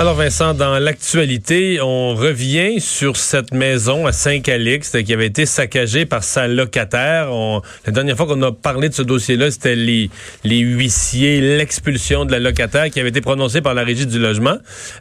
Alors Vincent, dans l'actualité, on revient sur cette maison à Saint-Calixte qui avait été saccagée par sa locataire. On, la dernière fois qu'on a parlé de ce dossier-là, c'était les, les huissiers, l'expulsion de la locataire qui avait été prononcée par la Régie du logement.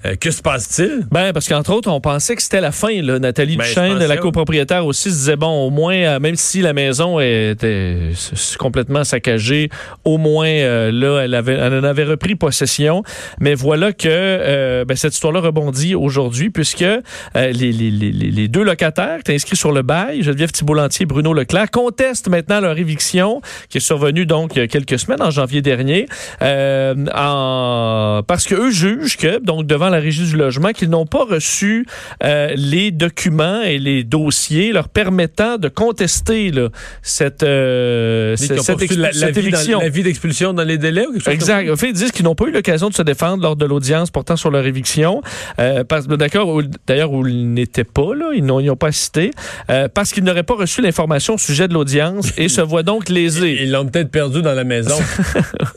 Euh, que se passe-t-il? Ben, parce qu'entre autres, on pensait que c'était la fin. Là. Nathalie Ben, Duchesne, la copropriétaire aussi, se disait, bon, au moins, euh, même si la maison était complètement saccagée, au moins, euh, là, elle, avait, elle en avait repris possession. Mais voilà que euh, ben, cette histoire-là rebondit aujourd'hui, puisque euh, les, les- les- deux locataires qui étaient inscrits sur le bail, Geneviève Thibault-Lantier et Bruno Leclerc, contestent maintenant leur éviction, qui est survenue donc il y a quelques semaines, en janvier dernier, euh, en... parce qu'eux jugent que, donc devant la régie du logement, qu'ils n'ont pas reçu euh, les documents et les dossiers leur permettant de contester là, cette, euh, cette, cette la, cette éviction. la vie d'expulsion dans les délais ou quelque chose Exact. En fait, ils disent qu'ils n'ont pas eu l'occasion de se défendre lors de l'audience portant sur leur éviction. Euh, d'accord, d'ailleurs, où ils n'étaient pas, là, ils n'ont pas cité, euh, parce qu'ils n'auraient pas reçu l'information au sujet de l'audience et se voient donc lésés Ils l'ont peut-être perdu dans la maison.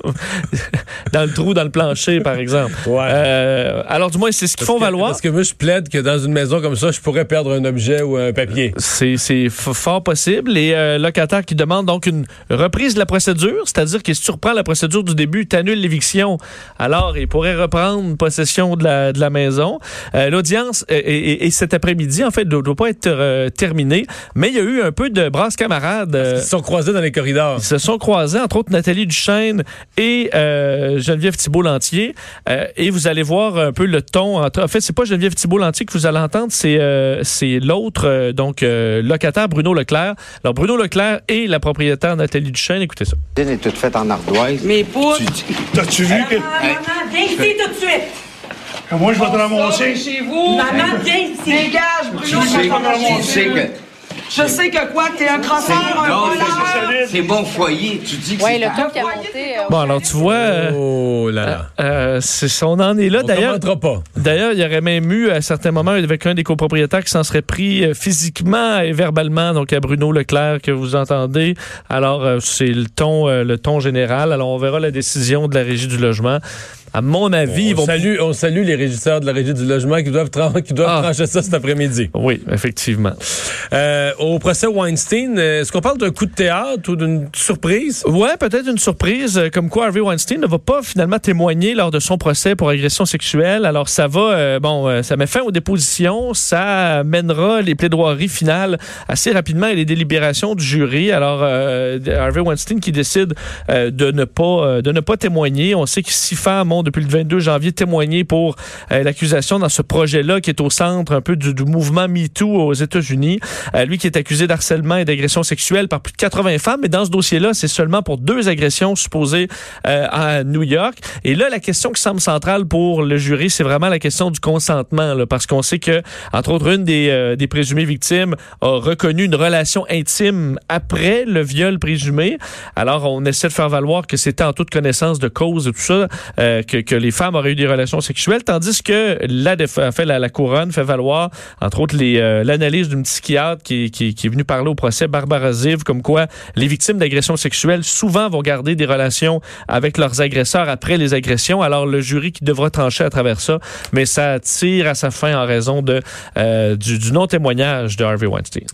dans le trou, dans le plancher, par exemple. Ouais. Euh, alors, du moins, c'est ce qu'ils font que- valoir. Parce que moi, je plaide que dans une maison comme ça, je pourrais perdre un objet ou un papier. C'est fort possible. Les euh, locataires qui demandent donc une reprise de la procédure, c'est-à-dire que si tu reprends la procédure du début, tu annules l'éviction, alors ils pourraient reprendre possession de la, de la maison. Euh, L'audience est cet après-midi, en fait, ne doit pas être euh, terminée, mais il y a eu un peu de brasse camarade. euh, Ils se sont croisés dans les corridors. ils se sont croisés, entre autres Nathalie Duchesne et euh, Geneviève Thibault-Lantier. Euh, et vous allez voir un peu le ton. entre- En fait, c'est pas Geneviève Thibault-Lantier que vous allez entendre, c'est euh, c'est l'autre, euh, donc euh, locataire Bruno Leclerc. Alors, Bruno Leclerc et la propriétaire Nathalie Duchesne, écoutez ça. La cuisine est toute faite en ardoise. Tu dis- T'as-tu vu que. Maman, viens ici tout de suite. Moi, je vais te ramasser. Chez vous. Maman, viens ici. Dégage, Bruno. Sais, tu sais que Je sais que quoi, que t'es un crosseur, un voleur. c'est bon foyer. Tu dis que Oui, c'est le ton qui a monté. euh, Bon, alors tu vois, euh, Oh là là. euh, on en est là. On D'ailleurs, commentera pas. D'ailleurs, il y aurait même eu à certains moments avec un des copropriétaires qui s'en serait pris euh, physiquement et verbalement, donc à Bruno Leclerc que vous entendez. Alors, euh, c'est le ton, euh, le ton général. Alors, on verra la décision de la régie du logement. À mon avis, ils on, vont. salue, on salue les régisseurs de la Régie du logement qui doivent, qui doivent Ah. trancher ça cet après-midi. Oui, effectivement. Euh, au procès Weinstein, euh, est-ce qu'on parle d'un coup de théâtre ou d'une surprise? Ouais, peut-être une surprise, euh, comme quoi Harvey Weinstein ne va pas finalement témoigner lors de son procès pour agression sexuelle. Alors ça va, euh, bon, ça met fin aux dépositions, ça mènera les plaidoiries finales assez rapidement et les délibérations du jury. Alors euh, Harvey Weinstein qui décide de ne pas de ne pas témoigner. On sait que six femmes depuis le 22 janvier témoigné pour euh, l'accusation dans ce projet-là qui est au centre un peu du, du mouvement MeToo aux États-Unis. Euh, lui qui est accusé d'harcèlement et d'agression sexuelle par plus de 80 femmes, mais dans ce dossier-là, c'est seulement pour deux agressions supposées euh, à New York. Et là, la question qui semble centrale pour le jury, c'est vraiment la question du consentement, là, parce qu'on sait que, entre autres, une des, euh, des présumées victimes a reconnu une relation intime après le viol présumé. Alors, on essaie de faire valoir que c'était en toute connaissance de cause et tout ça, euh, que, que les femmes auraient eu des relations sexuelles, tandis que la, la, la couronne fait valoir, entre autres, euh, l'analyse d'une psychiatre qui, qui, qui est venue parler au procès, Barbara Ziv, comme quoi les victimes d'agressions sexuelles souvent vont garder des relations avec leurs agresseurs après les agressions. Alors, le jury qui devra trancher à travers ça, mais ça tire à sa fin en raison de, euh, du, du non-témoignage de Harvey Weinstein.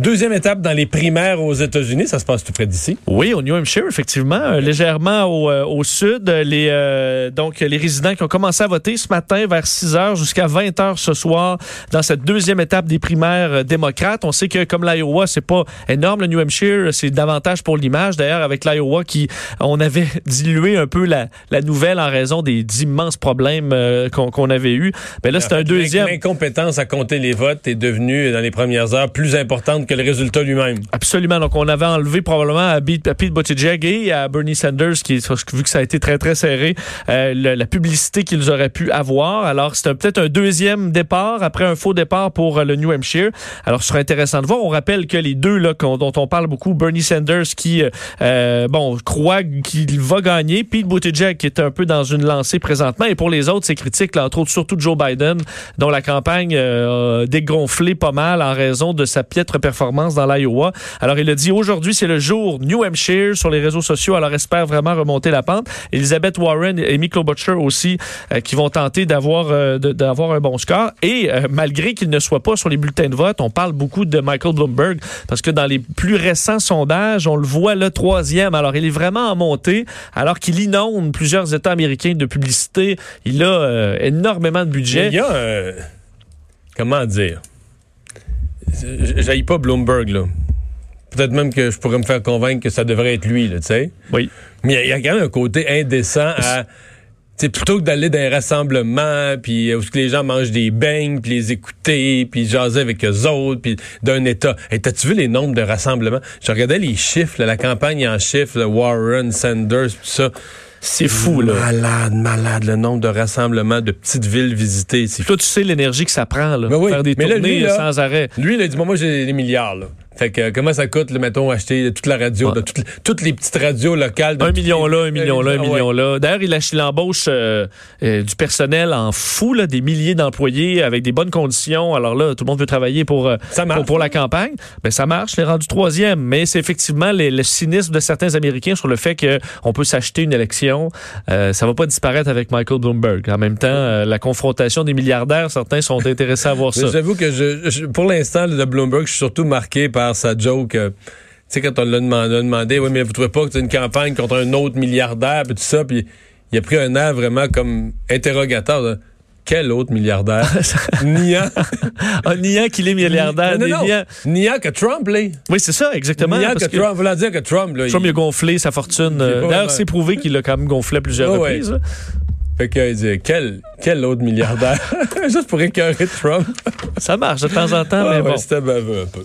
Deuxième étape dans les primaires aux États-Unis, ça se passe tout près d'ici. Oui, au New Hampshire, effectivement, euh, légèrement au, euh, au sud. Les, euh, donc, les résidents qui ont commencé à voter ce matin vers 6 heures jusqu'à 20 heures ce soir dans cette deuxième étape des primaires euh, démocrates. On sait que comme l'Iowa, c'est pas énorme, le New Hampshire, c'est davantage pour l'image. D'ailleurs, avec l'Iowa, qui on avait dilué un peu la, la nouvelle en raison des immenses problèmes euh, qu'on qu'on avait eus. Mais là, c'est un deuxième. L'incompétence à compter les votes est devenue, dans les premières heures, plus importante que le résultat lui-même. Absolument. Donc, on avait enlevé probablement à Pete, Buttigieg et à Bernie Sanders, qui, vu que ça a été très, très serré, euh, la publicité qu'ils auraient pu avoir. Alors, un- peut-être un deuxième départ après un faux départ pour euh, le New Hampshire. Alors, ce sera intéressant de voir. On rappelle que les deux là, dont on parle beaucoup, Bernie Sanders qui, euh, euh, bon, croit qu'il va gagner, Pete Buttigieg qui est un peu dans une lancée présentement. Et pour les autres, c'est critique, là, entre autres, surtout Joe Biden, dont la campagne euh, a dégonflé pas mal en raison de sa piètre performance dans l'Iowa. Alors, il a dit aujourd'hui, c'est le jour New Hampshire sur les réseaux sociaux. Alors, espère vraiment remonter la pente. Elizabeth Warren et Amy Klobuchar aussi, euh, qui vont tenter d'avoir euh, d'avoir un bon score. Et euh, malgré qu'il ne soit pas sur les bulletins de vote, on parle beaucoup de Michael Bloomberg parce que dans les plus récents sondages, on le voit le troisième. Alors, il est vraiment en montée alors qu'il inonde plusieurs États américains de publicité. Il a énormément de budget. Il y a. euh, comment dire? J'aille pas Bloomberg, là. Peut-être même que je pourrais me faire convaincre que ça devrait être lui, là, tu sais. Oui. Mais il y a- quand même un côté indécent à. Sais, plutôt que d'aller dans un rassemblement, puis euh, où les gens mangent des beignes, puis les écouter, puis jaser avec eux autres, puis d'un État. Et t'as-tu vu les nombres de rassemblements? Je regardais les chiffres, là, la campagne en chiffres, là, Warren, Sanders, tout ça. C'est fou, là. Malade, malade, le nombre de rassemblements de petites villes visitées. Toi, tu sais l'énergie que ça prend, là, Ben oui. faire des Mais là, tournées lui, là- sans arrêt. Lui, il a dit, moi, moi, j'ai des milliards, là. Fait que, euh, comment ça coûte, là, mettons, acheter toute la radio, Ouais. là, toutes, les- toutes les petites radios locales. de Un million les- là, un million là, un Ah ouais. million là. D'ailleurs, il, ach- il embauche euh, euh, du personnel en fou, là, des milliers d'employés avec des bonnes conditions. Alors là, tout le monde veut travailler pour, euh, Ça marche. pour, pour la campagne. Ben, ça marche, il est rendu troisième. Mais c'est effectivement les- le cynisme de certains Américains sur le fait qu'on peut s'acheter une élection. Euh, ça va pas disparaître avec Michael Bloomberg. En même temps, euh, la confrontation des milliardaires, certains sont intéressés à voir ça. J'avoue que je, je- pour l'instant, le Bloomberg, je suis surtout marqué par sa joke. euh, tu sais, quand on l'a demandé, demandé, oui, mais vous trouvez pas que c'est une campagne contre un autre milliardaire, puis tout ça, puis il a pris un air vraiment comme interrogateur. là. Quel autre milliardaire? niant. En niant qu'il est milliardaire, Non, Niant que Trump, là. Oui, c'est ça, exactement. Niant parce que, Trump. Voulant dire que Trump, là. Trump il- a gonflé sa fortune. Euh, D'ailleurs, c'est prouvé qu'il l'a quand même gonflé à plusieurs Ouais, ouais. reprises. là. Fait qu'il dit, quel, quel autre milliardaire? Juste pour écœurer Trump. Ça marche de temps en temps, Ah mais ouais, bon. C'était baveux un peu.